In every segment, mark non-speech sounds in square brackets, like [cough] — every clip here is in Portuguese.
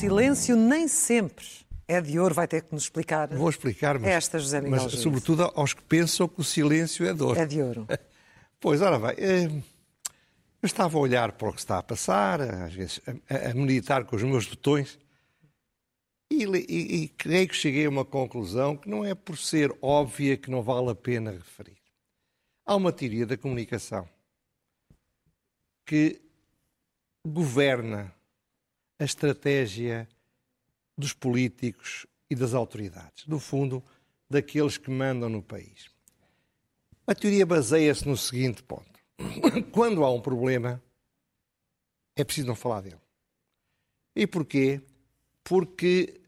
silêncio nem sempre é de ouro, vai ter que nos explicar. Vou explicar, mas, esta, José Miguel mas sobretudo aos que pensam que o silêncio é de ouro. É de ouro. [laughs] Pois, ora bem, eh, eu estava a olhar para o que está a passar, às vezes a, a meditar com os meus botões, e, e, e creio que cheguei a uma conclusão que não é por ser óbvia que não vale a pena referir. Há uma teoria da comunicação que governa a estratégia dos políticos e das autoridades, no fundo, daqueles que mandam no país. A teoria baseia-se no seguinte ponto: [coughs] quando há um problema, é preciso não falar dele. E porquê? Porque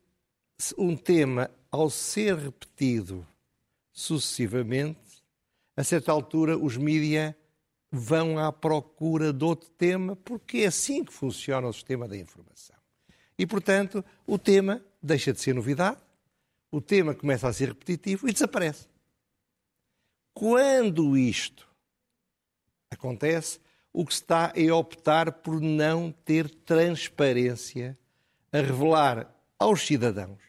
um tema, ao ser repetido sucessivamente, a certa altura os mídias vão à procura de outro tema, porque é assim que funciona o sistema da informação. E, portanto, o tema deixa de ser novidade, o tema começa a ser repetitivo e desaparece. Quando isto acontece, o que se está é optar por não ter transparência a revelar aos cidadãos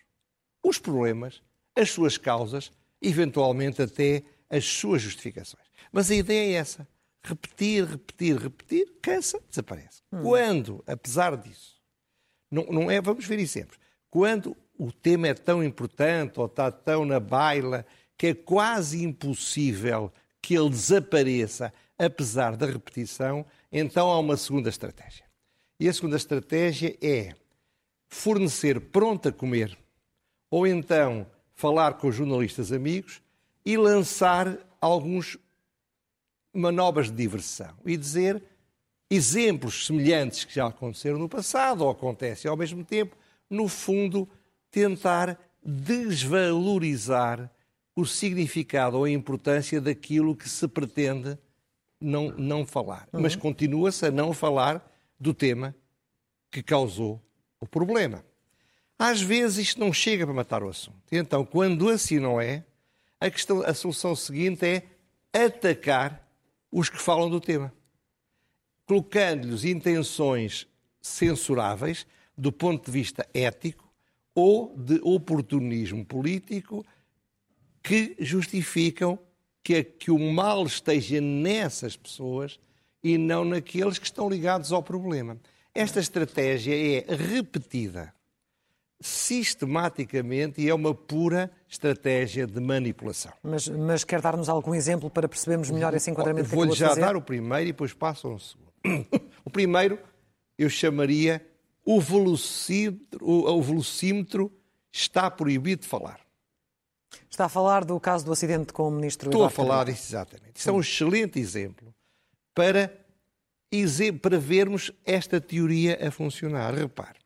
os problemas, as suas causas, eventualmente até as suas justificações. Mas a ideia é essa: repetir, repetir, repetir, cansa, desaparece. Hum. Quando, apesar disso, não, não é, vamos ver exemplos, quando o tema é tão importante ou está tão na baila que é quase impossível que ele desapareça, apesar da repetição, então há uma segunda estratégia. E a segunda estratégia é fornecer pronto a comer, ou então falar com os jornalistas amigos e lançar alguns manobras de diversão e dizer exemplos semelhantes que já aconteceram no passado ou acontecem ao mesmo tempo, no fundo, tentar desvalorizar o significado ou a importância daquilo que se pretende não, não falar. Uhum. Mas continua-se a não falar do tema que causou o problema. Às vezes isto não chega para matar o assunto. Então, quando assim não é, a, questão, a solução seguinte é atacar os que falam do tema, colocando-lhes intenções censuráveis do ponto de vista ético ou de oportunismo político que justificam que, que o mal esteja nessas pessoas e não naqueles que estão ligados ao problema. Esta estratégia é repetida sistematicamente e é uma pura estratégia de manipulação. Mas, mas quer dar-nos algum exemplo para percebermos melhor esse enquadramento Vou-lhe já fazer? dar o primeiro e depois passo ao segundo. O primeiro eu chamaria o velocímetro, o velocímetro está proibido de falar. Está a falar do caso do acidente com o ministro Estou Eduardo a falar disso exatamente. Isso é um excelente exemplo para, para vermos esta teoria a funcionar. Repare,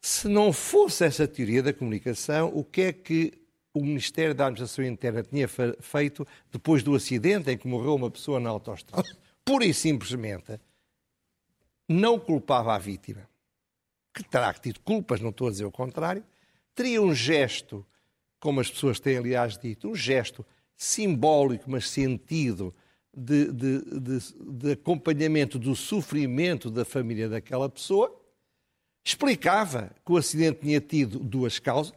se não fosse essa teoria da comunicação, o que é que o Ministério da Administração Interna tinha feito depois do acidente em que morreu uma pessoa na autostrada? Pura e simplesmente não culpava a vítima, que terá tido culpas, não estou a dizer o contrário, teria um gesto, como as pessoas têm aliás dito, um gesto simbólico, mas sentido, de, de, de, de acompanhamento do sofrimento da família daquela pessoa, explicava que o acidente tinha tido duas causas,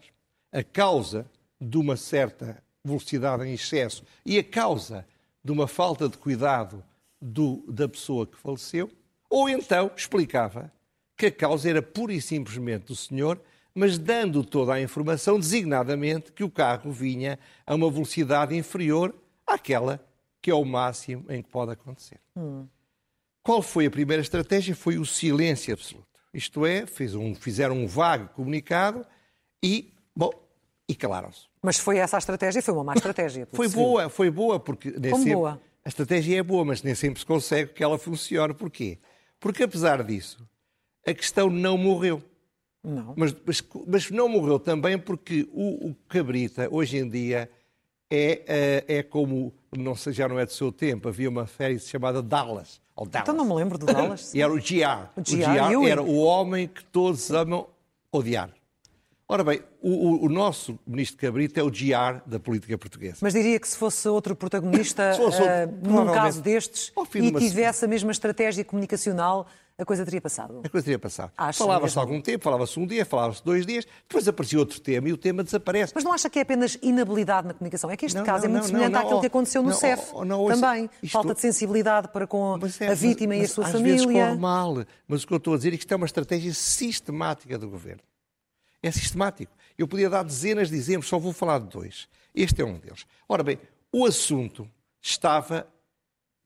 a causa de uma certa velocidade em excesso e a causa de uma falta de cuidado do, da pessoa que faleceu, ou então explicava que a causa era pura e simplesmente do senhor, mas dando toda a informação designadamente que o carro vinha a uma velocidade inferior àquela que é o máximo em que pode acontecer. Hum. Qual foi a primeira estratégia? Foi o silêncio absoluto. Isto é, um, fizeram um vago comunicado e, bom, e calaram-se. Mas foi essa a estratégia? Foi uma má estratégia? [laughs] Foi boa, foi boa, porque Como boa? A estratégia é boa, mas nem sempre se consegue que ela funcione. Porquê? Porque apesar disso, a questão não morreu. Não. Mas, mas, mas não morreu também porque o, o Cabrita, hoje em dia, é, é, é como, não sei, já não é do seu tempo, havia uma série chamada Dallas. Ou Dallas. Então não me lembro do Dallas. [laughs] e era o GR. O O GR, GR Ewing. era o homem que todos amam odiar. Ora bem, o, o- nosso ministro Cabrita é o GR da política portuguesa. Mas diria que se fosse outro protagonista, [laughs] Se fosse outro, ah, num caso destes, e tivesse a mesma estratégia comunicacional, a coisa teria passado? A coisa teria passado. Falava-se algum tempo, falava-se um dia, falava-se dois dias, depois aparecia outro tema e o tema desaparece. Mas não acha que é apenas inabilidade na comunicação? É que este Não, caso não, é muito não, semelhante àquilo que aconteceu no CEF oh, também. isto- Falta de sensibilidade para com Mas é, a mas- vítima e a mas sua às vezes família. corre mal. Mas o que eu estou a dizer é que isto é uma estratégia sistemática do governo. É sistemático. Eu podia dar dezenas de exemplos, só vou falar de dois. Este é um deles. Ora bem, o assunto estava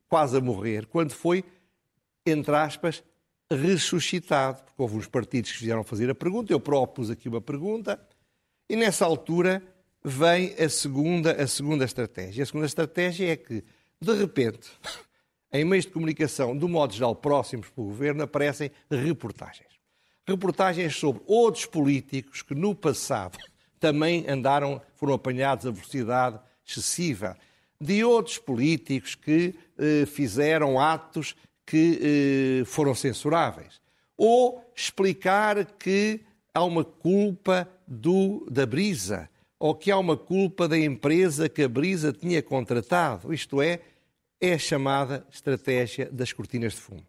quase a morrer quando foi, entre aspas, ressuscitado. Porque houve uns partidos que fizeram fazer a pergunta, eu próprio pus aqui uma pergunta, e nessa altura vem a segunda, a segunda estratégia. A segunda estratégia é que, de repente, [coughs] em meios de comunicação, do modo geral próximos para o governo, aparecem reportagens. Reportagens sobre outros políticos que no passado também andaram, foram apanhados a velocidade excessiva. De outros políticos que eh, fizeram atos que eh, foram censuráveis. Ou explicar que há uma culpa do, da Brisa, ou que há uma culpa da empresa que a Brisa tinha contratado. Isto é, é a chamada estratégia das cortinas de fumo.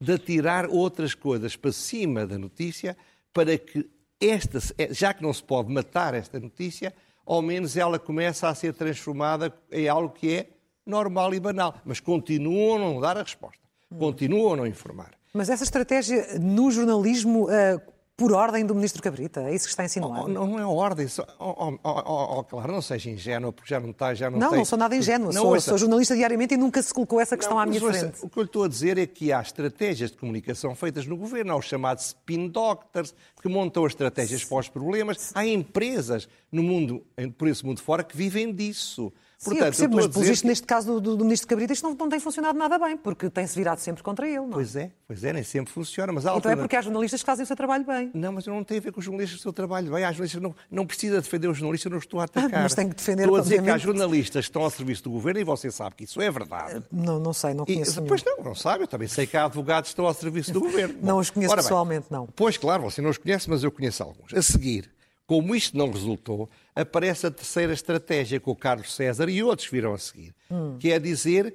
De atirar outras coisas para cima da notícia para que esta, já que não se pode matar esta notícia, ao menos ela começa a ser transformada em algo que é normal e banal. Mas continuam a não dar a resposta. Continuam a não informar. Mas essa estratégia no jornalismo, eh, por ordem do Ministro Cabrita, é isso que está a Oh, não, não é ordem. Só, oh, oh, oh, oh, oh, claro, não seja ingênuo, porque já não está. Já não Não, tem- não sou nada ingênua. Não, Sou, ouça, sou jornalista diariamente e nunca se colocou essa questão Não, à minha ouça, frente. O que eu lhe estou a dizer é que há estratégias de comunicação feitas no governo, há os chamados spin doctors, que montam as estratégias para os problemas. Há empresas no mundo, por esse mundo fora, que vivem disso. Sim, Portanto, percebo, estou mas pelo visto, que- neste caso do, do- do Ministro Cabrita, isto não, não tem funcionado nada bem, porque tem-se virado sempre contra ele. Não? é? Pois é, pois é, nem sempre funciona. Mas Então é porque há jornalistas que fazem o seu trabalho bem. Não, mas não tem a ver com os jornalistas o seu trabalho bem. Há jornalistas não, não precisa defender os jornalistas, não estou a atacar. Mas tem que defender, Estou a dizer que há jornalistas que estão ao serviço do governo e você sabe que isso é verdade. Não, não sei, não E, conheço nenhum. depois não, não sabe, eu também sei que há advogados que estão ao serviço do [laughs] governo. Não os conheço ora bem, pessoalmente, não. Pois claro, você não os conhece, mas eu conheço alguns. A seguir, como isto não resultou, aparece a terceira estratégia com o Carlos César e outros viram a seguir, Hum. que é dizer,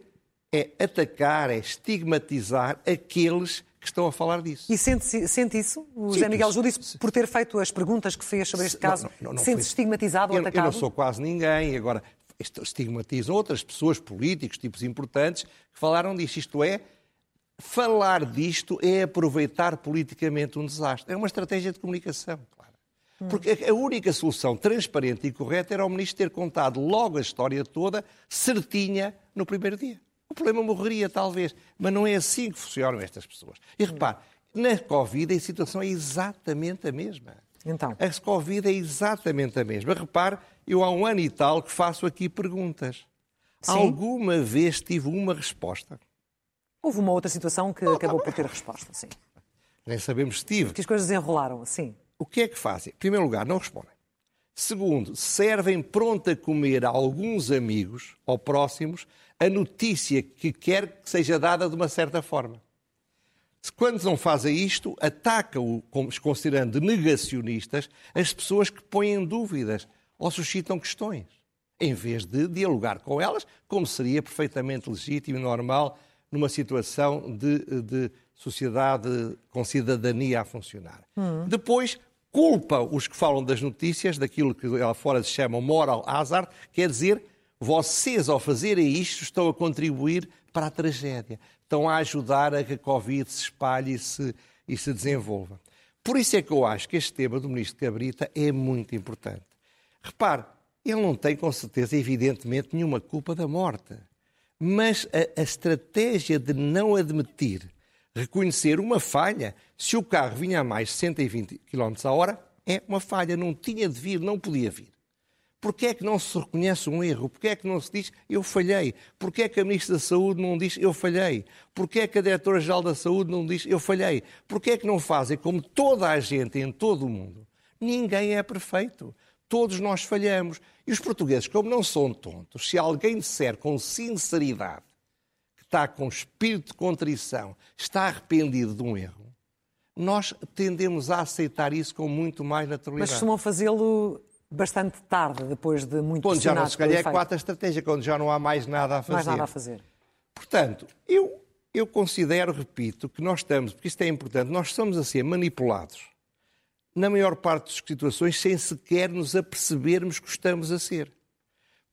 é atacar, é estigmatizar aqueles que estão a falar disso. E sente, sente isso? O José Miguel disse, por ter feito as perguntas que fez sobre este caso, Não, não, não sente-se estigmatizado ou eu, eu atacado? não sou quase ninguém. Agora, estigmatizam outras pessoas, políticos, tipos importantes, que falaram disto. Isto é, falar disto é aproveitar politicamente um desastre. É uma estratégia de comunicação. Porque a única solução transparente e correta era o ministro ter contado logo a história toda, certinha, no primeiro dia. O problema morreria, talvez. Mas não é assim que funcionam estas pessoas. E repare, na Covid a situação é exatamente a mesma. Então. A Covid é exatamente a mesma. Repare, eu há um ano e tal que faço aqui perguntas. Sim. Alguma vez tive uma resposta? Houve uma outra situação que acabou por ter resposta, sim. Nem sabemos se tive. Que as coisas desenrolaram, sim. O que é que fazem? Em primeiro lugar, não respondem. Segundo, servem pronto a comer a alguns amigos ou próximos a notícia que quer que seja dada de uma certa forma. Quando não fazem isto, atacam, considerando negacionistas, as pessoas que põem dúvidas ou suscitam questões, em vez de dialogar com elas, como seria perfeitamente legítimo e normal numa situação de, de sociedade com cidadania a funcionar. Depois, culpa os que falam das notícias daquilo que lá fora se chama moral hazard, quer dizer, vocês ao fazerem isto estão a contribuir para a tragédia, estão a ajudar a que a Covid se espalhe e se, e se desenvolva. Por isso é que eu acho que este tema do Ministro Cabrita é muito importante. Repare, ele não tem com certeza, evidentemente, nenhuma culpa da morte. Mas a, a estratégia de não admitir, reconhecer uma falha, se o carro vinha a mais de 120 km a hora, é uma falha, não tinha de vir, não podia vir. Porquê é que não se reconhece um erro? Porquê é que não se diz eu falhei? Porquê é que a Ministra da Saúde não diz eu falhei? Porquê é que a Diretora-Geral da Saúde não diz eu falhei? Porquê é que não fazem como toda a gente em todo o mundo? Ninguém é perfeito. Todos nós falhamos. E os portugueses, como não são tontos, se alguém disser com sinceridade está com espírito de contrição, está arrependido de um erro, nós tendemos a aceitar isso com muito mais Mas naturalidade. costumam fazê-lo bastante tarde, depois de muito Quando já não se calhar é efeito. quatro a estratégia, quando já não há mais nada a fazer. Mais nada a fazer. Portanto, eu eu considero, repito, que nós estamos, porque isto é importante, nós estamos a ser manipulados na maior parte das situações sem sequer nos apercebermos que estamos a ser.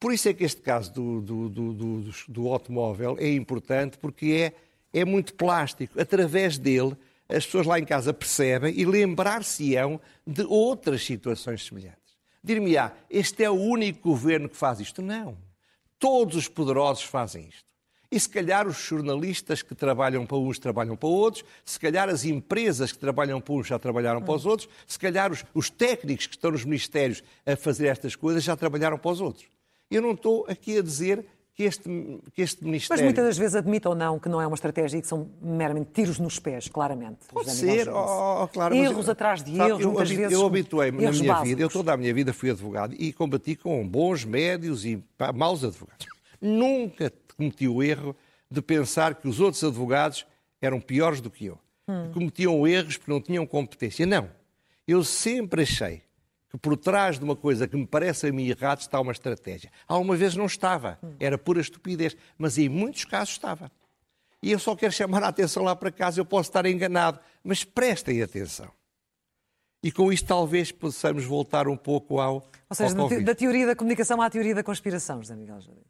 Por isso é que este caso do, do, do, do automóvel é importante, porque é, é muito plástico. Através dele, as pessoas lá em casa percebem e lembrar-se-ão de outras situações semelhantes. Dir-me-á, este é o único governo que faz isto? Não. Todos os poderosos fazem isto. E se calhar os jornalistas que trabalham para uns trabalham para outros, se calhar as empresas que trabalham para uns já trabalharam para os outros, se calhar os, os técnicos que estão nos ministérios a fazer estas coisas já trabalharam para os outros. Eu não estou aqui a dizer que este, que este Ministério. Mas muitas das vezes admite ou não que não é uma estratégia e que são meramente tiros nos pés, claramente. Pode ser, oh, oh, claro. Erros atrás de sabe, erros, eu, muitas vezes. Eu habituei-me na minha básicos. vida, eu toda a minha vida fui advogado e combati com bons, médios e pá, maus advogados. Nunca cometi o erro de pensar que os outros advogados eram piores do que eu. Hum. Cometiam erros porque não tinham competência. Não. Eu sempre achei que por trás de uma coisa que me parece a mim errada está uma estratégia. Alguma vez não estava, era pura estupidez, mas em muitos casos estava. E eu só quero chamar a atenção lá para casa, eu posso estar enganado, mas prestem atenção. E com isto talvez possamos voltar um pouco ao. Ou seja, ao da teoria da comunicação à teoria da conspiração, José Miguel Jardim.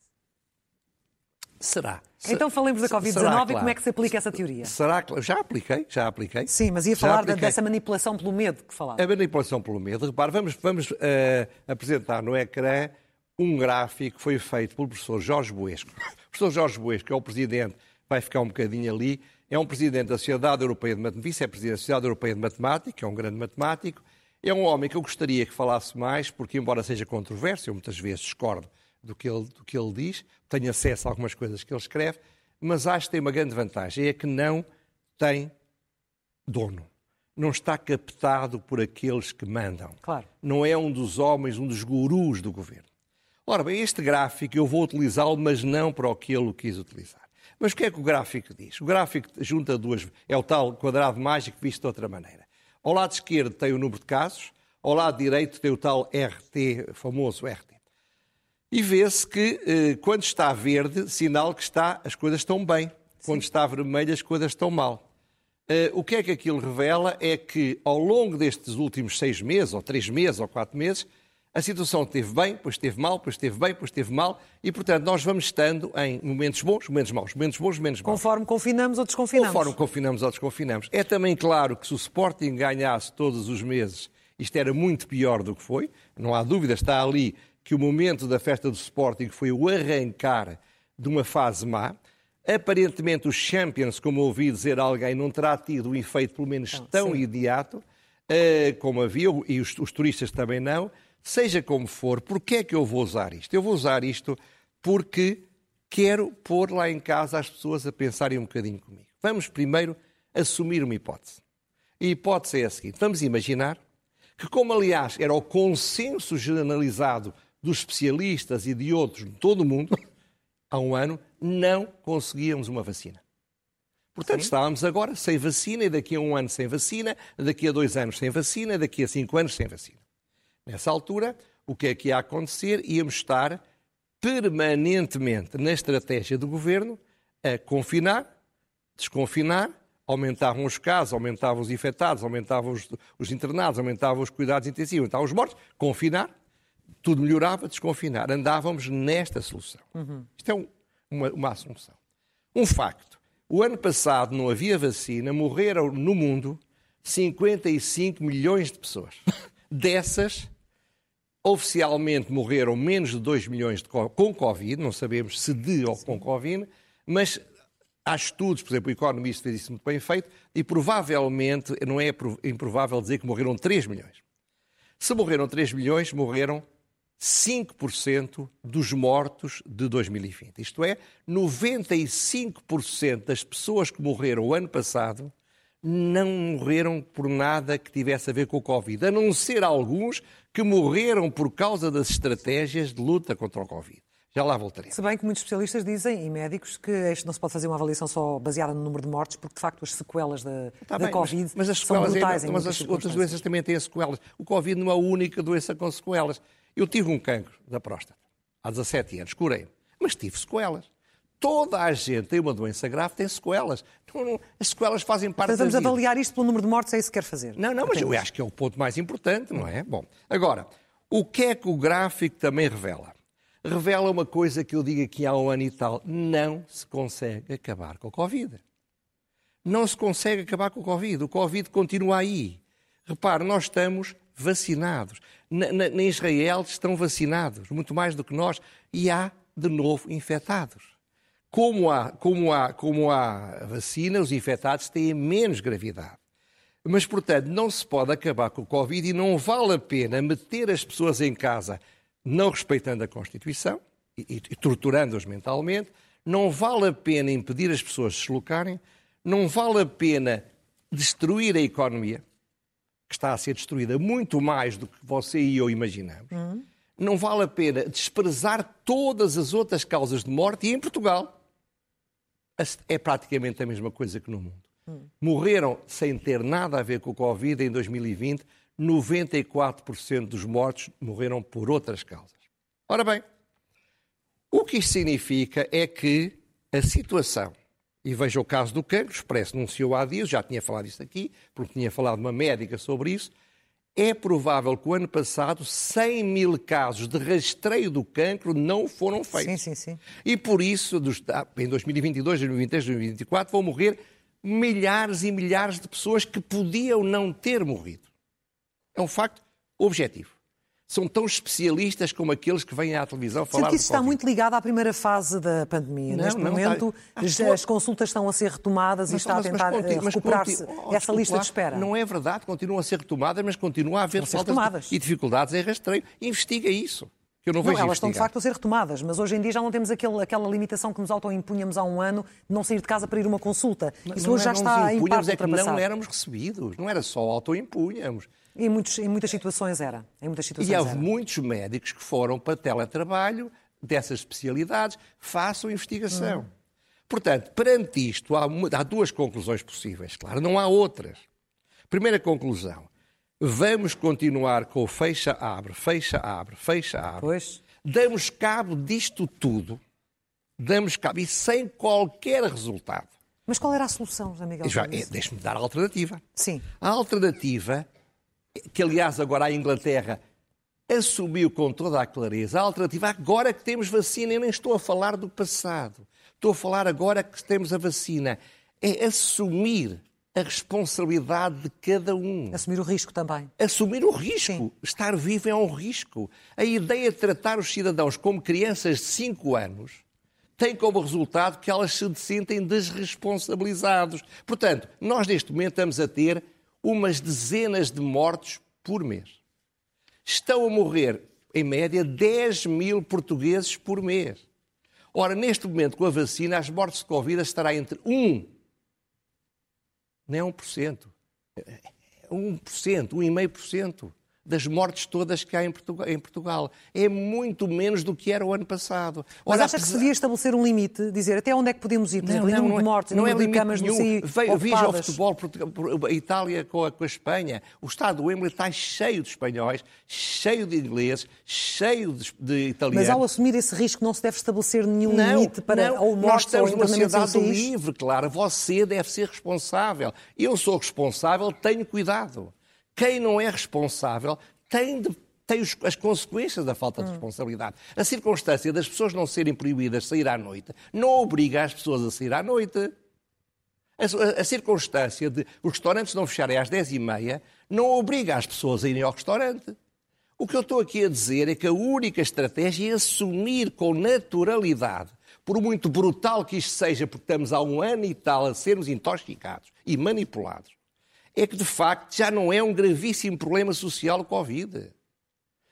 Será? Então falemos da Covid-19 claro? e como é que se aplica essa teoria. Será que já apliquei, já apliquei. Sim, mas ia falar dessa manipulação pelo medo que falava. A manipulação pelo medo, repare, vamos, vamos uh, apresentar no ecrã um gráfico que foi feito pelo professor Jorge Boesco. [laughs] O professor Jorge Boesco, que é o presidente, vai ficar um bocadinho ali, é um presidente da Sociedade Europeia de Matemática, vice-presidente da Sociedade Europeia de Matemática, é um grande matemático, é um homem que eu gostaria que falasse mais, porque embora seja controverso, eu muitas vezes discordo do que ele, do que ele diz, tenho acesso a algumas coisas que ele escreve, mas acho que tem uma grande vantagem, é que não tem dono. Não está captado por aqueles que mandam. Claro. Não é um dos homens, um dos gurus do governo. Ora bem, este gráfico eu vou utilizá-lo, mas não para o que ele quis utilizar. Mas o que é que o gráfico diz? O gráfico junta duas. É o tal quadrado mágico visto de outra maneira. Ao lado esquerdo tem o número de casos, ao lado direito tem o tal RT, famoso RT. E vê-se que eh, quando está verde, sinal que está, as coisas estão bem. Quando está vermelho, as coisas estão mal. Eh, o que é que aquilo revela é que ao longo destes últimos seis meses, ou três meses, ou quatro meses, a situação esteve bem, depois esteve mal, depois esteve bem, depois esteve mal, e portanto nós vamos estando em momentos bons, momentos maus, momentos bons, momentos maus. Conforme confinamos ou desconfinamos. Conforme confinamos ou desconfinamos. É também claro que se o Sporting ganhasse todos os meses, isto era muito pior do que foi, não há dúvida, está ali que o momento da festa do Sporting foi o arrancar de uma fase má. Aparentemente, os Champions, como ouvi dizer alguém, não terá tido um efeito, pelo menos, não, tão sim. imediato uh, como havia, e os, os, turistas também não. Seja como for, porquê é que eu vou usar isto? Eu vou usar isto porque quero pôr lá em casa as pessoas a pensarem um bocadinho comigo. Vamos primeiro assumir uma hipótese. E a hipótese é a seguinte: vamos imaginar que, como aliás era o consenso generalizado dos especialistas e de outros de todo o mundo, [laughs] há um ano, não conseguíamos uma vacina. Portanto, Sim. estávamos agora sem vacina, e daqui a um ano sem vacina, daqui a dois anos sem vacina, daqui a cinco anos sem vacina. Nessa altura, o que é que ia acontecer? Íamos estar permanentemente na estratégia do governo a confinar, desconfinar, aumentavam os casos, aumentavam os infectados, aumentavam os, os internados, aumentavam os cuidados intensivos, aumentavam os mortos, confinar, tudo melhorava, desconfinar. Andávamos nesta solução. Uhum. Isto é um, uma, uma assunção. Um facto. O ano passado não havia vacina, morreram no mundo 55 milhões de pessoas. [laughs] Dessas, oficialmente morreram menos de 2 milhões de, com Covid, não sabemos se de ou com Covid, mas há estudos, por exemplo, o Economist fez isso muito bem feito, e provavelmente, não é improvável dizer que morreram 3 milhões. Se morreram 3 milhões, morreram 5% dos mortos de 2020. Isto é, 95% das pessoas que morreram o ano passado não morreram por nada que tivesse a ver com o Covid, a não ser alguns que morreram por causa das estratégias de luta contra o Covid. Já lá voltarei. Se bem que muitos especialistas dizem, e médicos, que isto não se pode fazer uma avaliação só baseada no número de mortes, porque de facto as sequelas da, tá da bem, Covid mas, mas as são brutais. É, mas as outras doenças também têm sequelas. O Covid não é a única doença com sequelas. Eu tive um cancro da próstata há 17 anos, curei mas tive sequelas. Toda a gente tem uma doença grave, tem sequelas. Não, as sequelas fazem parte Mas vamos da vida. avaliar isto pelo número de mortes, é isso que quer fazer? Não, não, mas eu acho que é o ponto mais importante, não é? Bom, agora, o que é que o gráfico também revela? Revela uma coisa que eu digo aqui há um ano e tal: não se consegue acabar com a Covid. Não se consegue acabar com o Covid. O Covid continua aí. Repare, nós estamos vacinados. Na, na, na Israel estão vacinados, muito mais do que nós, e há de novo infectados. Como há, como há, como há vacina, os infectados têm menos gravidade. Mas, portanto, não se pode acabar com o Covid e não vale a pena meter as pessoas em casa não respeitando a Constituição e, e, e torturando-os mentalmente, não vale a pena impedir as pessoas de se deslocarem, não vale a pena destruir a economia, que está a ser destruída muito mais do que você e eu imaginamos. Uhum. Não vale a pena desprezar todas as outras causas de morte e em Portugal é praticamente a mesma coisa que no mundo. Hum. Morreram sem ter nada a ver com o Covid em 2020, 94% dos mortos morreram por outras causas. Ora bem, o que isto significa é que a situação, e veja o caso do cancro, o Expresso anunciou há dias, já tinha falado isto aqui, porque tinha falado uma médica sobre isso, é provável que o ano passado 100 mil casos de rastreio do cancro não foram feitos. Sim, sim, sim. E por isso, em 2022, 2023, 2024, vão morrer milhares e milhares de pessoas que podiam não ter morrido. É um facto objetivo são tão especialistas como aqueles que vêm à televisão falar Sendo que isso está muito ligado à primeira fase da pandemia. Não, Neste não, momento, está... as consultas estão a ser retomadas mas, e está mas, a tentar eh, recuperar-se oh, essa lista de espera. Não é verdade, continuam a ser retomadas, mas continua a haver faltas e dificuldades em rastreio. Investiga isso. Que eu não, não vejo elas estão de facto a ser retomadas, mas hoje em dia já não temos aquele, aquela limitação que nos autoimpunhamos há um ano de não sair de casa para ir uma consulta. Mas isso hoje já está em parte é que não éramos recebidos, não era só autoimpunhamos. Em, muitos, em muitas situações era. Em muitas situações e houve era. muitos médicos que foram para teletrabalho dessas especialidades, façam investigação. Hum. Portanto, perante isto, há, há duas conclusões possíveis, claro, não há outras. Primeira conclusão, vamos continuar com o fecha-abre, fecha-abre, fecha-abre. Pois. Damos cabo disto tudo, damos cabo, e sem qualquer resultado. Mas qual era a solução, José Miguel? é, Deixe-me dar a alternativa. Sim. A alternativa que aliás agora a Inglaterra assumiu com toda a clareza a alternativa. Agora que temos vacina, eu nem estou a falar do passado. Estou a falar agora que temos a vacina. É assumir a responsabilidade de cada um. Assumir o risco também. Assumir o risco. Sim. Estar vivo é um risco. A ideia de tratar os cidadãos como crianças de 5 anos tem como resultado que elas se sentem desresponsabilizados. Portanto, nós neste momento estamos a ter umas dezenas de mortos por mês. Estão a morrer, em média, 10 mil portugueses por mês. Ora, neste momento, com a vacina, as mortes de Covid estará entre 1, nem 1%, 1%, 1,5% das mortes todas que há em Portugal. É muito menos do que era o ano passado. Ora, Mas acha que se devia estabelecer um limite, dizer até onde é que podemos ir? Por exemplo, não, não, de mortes, não é de camas nenhum. no Veja o futebol, a Itália com a, com a Espanha. O Estado do Wembley está cheio de espanhóis, cheio de ingleses, cheio de, de italianos. Mas ao assumir esse risco não se deve estabelecer nenhum não, limite para não, ou mortes Nós estamos numa sociedade livre, claro. Você deve ser responsável. Eu sou responsável, tenho cuidado. Quem não é responsável tem, de, tem as consequências da falta de responsabilidade. A circunstância das pessoas não serem proibidas de sair à noite não obriga as pessoas a sair à noite. A, a, a circunstância de os restaurantes não fecharem às 10h30 não obriga as pessoas a irem ao restaurante. O que eu estou aqui a dizer é que a única estratégia é assumir com naturalidade, por muito brutal que isto seja, porque estamos há um ano e tal a sermos intoxicados e manipulados, é que, de facto, já não é um gravíssimo problema social o Covid.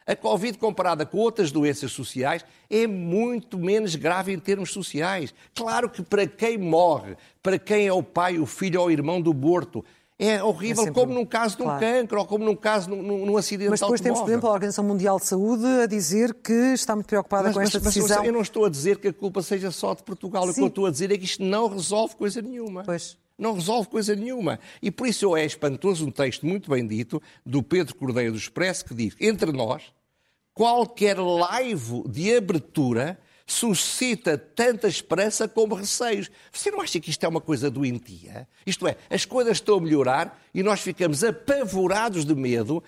A Covid, comparada com outras doenças sociais, é muito menos grave em termos sociais. Claro que para quem morre, para quem é o pai, o filho ou o irmão do morto, é horrível, é sempre... como num caso de um claro. cancro ou como num caso num, num acidente Mas depois temos, por exemplo, a Organização Mundial de Saúde a dizer que está muito preocupada mas, com esta mas, decisão. Mas eu não estou a dizer que a culpa seja só de Portugal. Sim. O que eu estou a dizer é que isto não resolve coisa nenhuma. Pois não resolve coisa nenhuma. E por isso é espantoso um texto muito bem dito do Pedro Cordeiro do Expresso que diz: entre nós, qualquer live de abertura suscita tanta esperança como receios. Você não acha que isto é uma coisa doentia? Isto é, as coisas estão a melhorar e nós ficamos apavorados de medo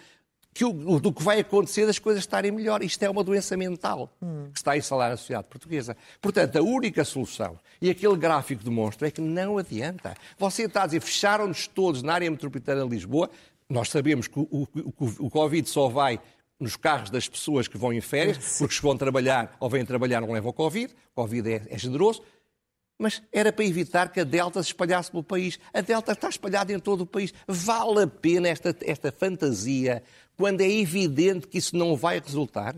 que o, do que vai acontecer das coisas estarem melhor. Isto é uma doença mental hum. que está a instalar na sociedade portuguesa. Portanto, a única solução, e aquele gráfico demonstra, é que não adianta. Você está a dizer, fecharam-nos todos na área metropolitana de Lisboa, nós sabemos que o, o, o Covid só vai nos carros das pessoas que vão em férias, porque se vão trabalhar ou vêm trabalhar não levam Covid, Covid é, é generoso, mas era para evitar que a Delta se espalhasse pelo país. A Delta está espalhada em todo o país. Vale a pena esta, esta fantasia quando é evidente que isso não vai resultar?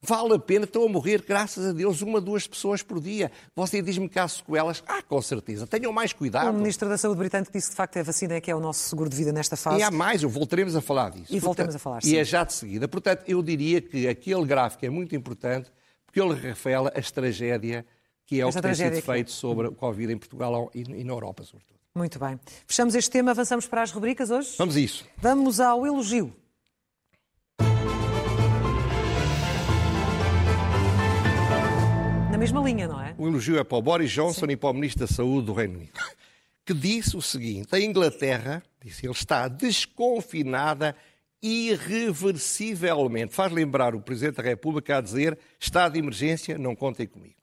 Vale a pena, estão a morrer, graças a Deus, uma, duas pessoas por dia. Você diz-me que há sequelas? Ah, com certeza. Tenham mais cuidado. O Ministro da Saúde britânico disse que, de facto, a vacina é que é o nosso seguro de vida nesta fase. E há mais, voltaremos a falar disso. E Portanto, a falar, sim. E é já de seguida. Portanto, eu diria que aquele gráfico é muito importante, porque ele revela a tragédia que é Esta o que tem sido feito sobre o Covid em Portugal e na Europa, sobretudo. Muito bem. Fechamos este tema, avançamos para as rubricas hoje? Vamos a isso. Vamos ao elogio. Na mesma linha, não é? O elogio é para o Boris Johnson Sim. e para o Ministro da Saúde do Reino Unido, que disse o seguinte: a Inglaterra, disse ele, está desconfinada irreversivelmente. Faz lembrar o Presidente da República a dizer: estado de emergência, não contem comigo.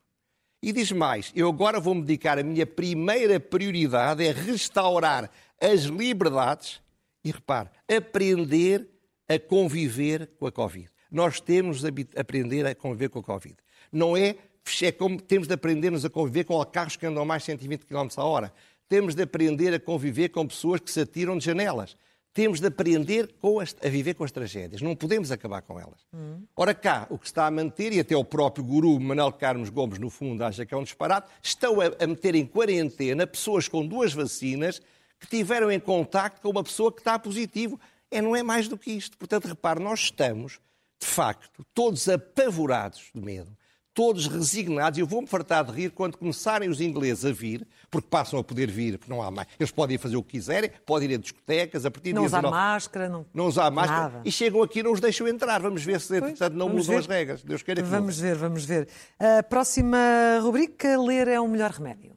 E diz mais: eu agora vou me dedicar, a minha primeira prioridade é restaurar as liberdades e, repare, aprender a conviver com a Covid. Nós temos de aprender a conviver com a Covid. Não é é como temos de aprender-nos a conviver com carros que andam mais 120 km a hora. Temos de aprender a conviver com pessoas que se atiram de janelas. Temos de aprender as, a viver com as tragédias. Não podemos acabar com elas. Hum. Ora cá, o que está a manter, e até o próprio guru Manuel Carlos Gomes, no fundo, acha que é um disparate, estão a, a meter em quarentena pessoas com duas vacinas que tiveram em contacto com uma pessoa que está positivo. É, não é mais do que isto. Portanto, repare, nós estamos, de facto, todos apavorados de medo todos resignados. Eu vou-me fartar de rir quando começarem os ingleses a vir, porque passam a poder vir, porque não há mais. Eles podem fazer o que quiserem, podem ir a discotecas, a partir de Não usar 19... máscara, não. Não usar máscara. Nada. E chegam aqui e não os deixam entrar. Vamos ver se, entretanto, não mudam ver. as regras. Deus queira que Vamos ver, vamos ver. A próxima rubrica: ler é o melhor remédio.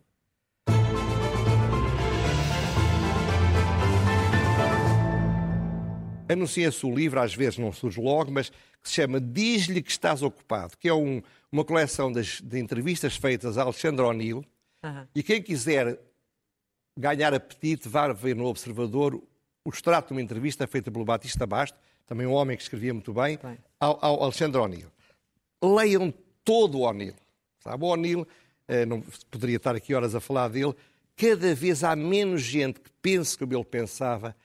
Anuncia-se o livro, às vezes não surge logo, mas que se chama Diz-lhe que estás ocupado, que é um, uma coleção das, de entrevistas feitas a Alexandre O'Neill. Uhum. E quem quiser ganhar apetite, vá ver no Observador o extrato de uma entrevista feita pelo Batista Basto, também um homem que escrevia muito bem, bem. Ao, ao, Alexandre O'Neill. Leiam todo o O'Neill. Sabe, o O'Neill, eh, não poderia estar aqui horas a falar dele, cada vez há menos gente que pense como ele pensava,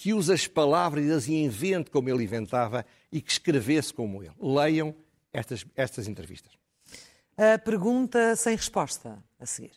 que use as palavras e as invente como ele inventava e que escrevesse como ele. Leiam estas, estas entrevistas. A pergunta sem resposta a seguir.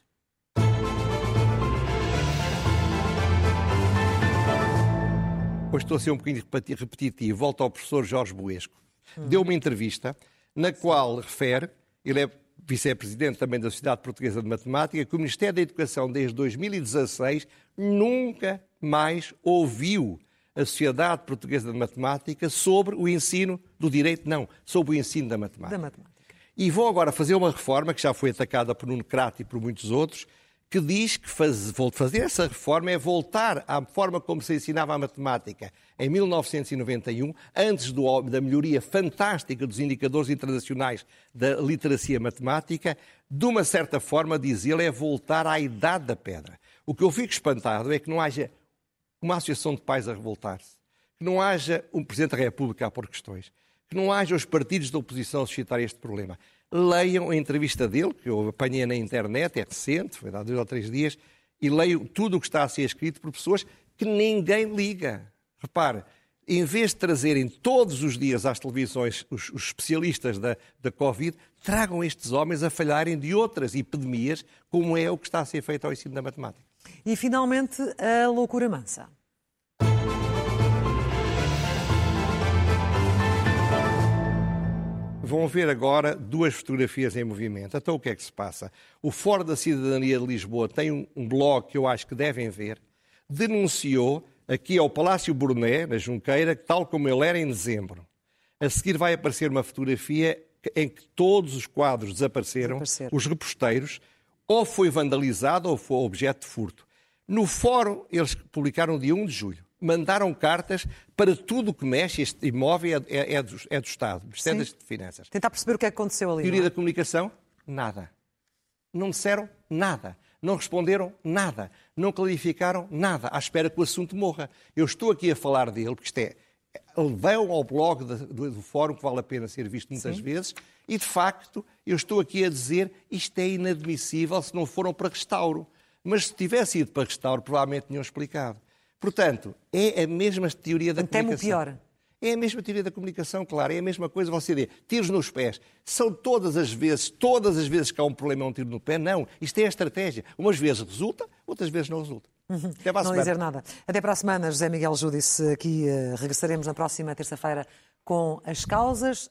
Hoje estou a ser um bocadinho repetitivo. Volto ao professor Jorge Boesco. Hum. Deu uma entrevista na qual refere, ele é vice-presidente também da Sociedade Portuguesa de Matemática, que o Ministério da Educação, desde 2016, nunca mais ouviu a Sociedade Portuguesa de Matemática sobre o ensino do direito, não, sobre o ensino da matemática. Da matemática. E vou agora fazer uma reforma que já foi atacada por Nuno Crato e por muitos outros, que diz que faz, fazer essa reforma é voltar à forma como se ensinava a matemática em 1991, antes do, da melhoria fantástica dos indicadores internacionais da literacia matemática, de uma certa forma, diz ele, é voltar à idade da pedra. O que eu fico espantado é que não haja uma associação de pais a revoltar-se, que não haja um Presidente da República a pôr questões, que não haja os partidos da oposição a suscitar este problema. Leiam a entrevista dele, que eu apanhei na internet, é recente, foi há dois ou três dias, e leio tudo o que está a ser escrito por pessoas que ninguém liga. Repare, em vez de trazerem todos os dias às televisões os, os, especialistas da, da Covid, tragam estes homens a falharem de outras epidemias, como é o que está a ser feito ao ensino da matemática. E finalmente, a loucura mansa. Vão ver agora duas fotografias em movimento. Então, o que é que se passa? O Fórum da Cidadania de Lisboa tem um, um blog que eu acho que devem ver. Denunciou aqui ao Palácio Burné, na Junqueira, tal como ele era em dezembro. A seguir vai aparecer uma fotografia em que todos os quadros desapareceram, desapareceram. os reposteiros, ou foi vandalizado ou foi objeto de furto. No fórum, eles publicaram dia 1 de julho. Mandaram cartas para tudo o que mexe. Este imóvel é, é, é, do, é do, Estado, do Ministério de Finanças. Tentar perceber o que é que aconteceu ali. Teoria é? da comunicação? Nada. Não disseram nada. Não responderam nada. Não clarificaram nada. À espera que o assunto morra. Eu estou aqui a falar dele, porque isto é. Levão ao blog do, do, do fórum, que vale a pena ser visto muitas Sim. vezes, e de facto, eu estou aqui a dizer isto é inadmissível se não foram para restauro. Mas se tivesse ido para restauro, provavelmente tinham explicado. Portanto, é a mesma teoria da Temo comunicação. pior. É a mesma teoria da comunicação, claro, é a mesma coisa você dizer, tiros nos pés. São todas as vezes, todas as vezes que há um problema, é um tiro no pé? Não. Isto é a estratégia. Umas vezes resulta, outras vezes não resulta. Uhum. Até para a não semana. dizer nada. Até para a semana, José Miguel Júdice, aqui uh, regressaremos na próxima terça-feira com as causas.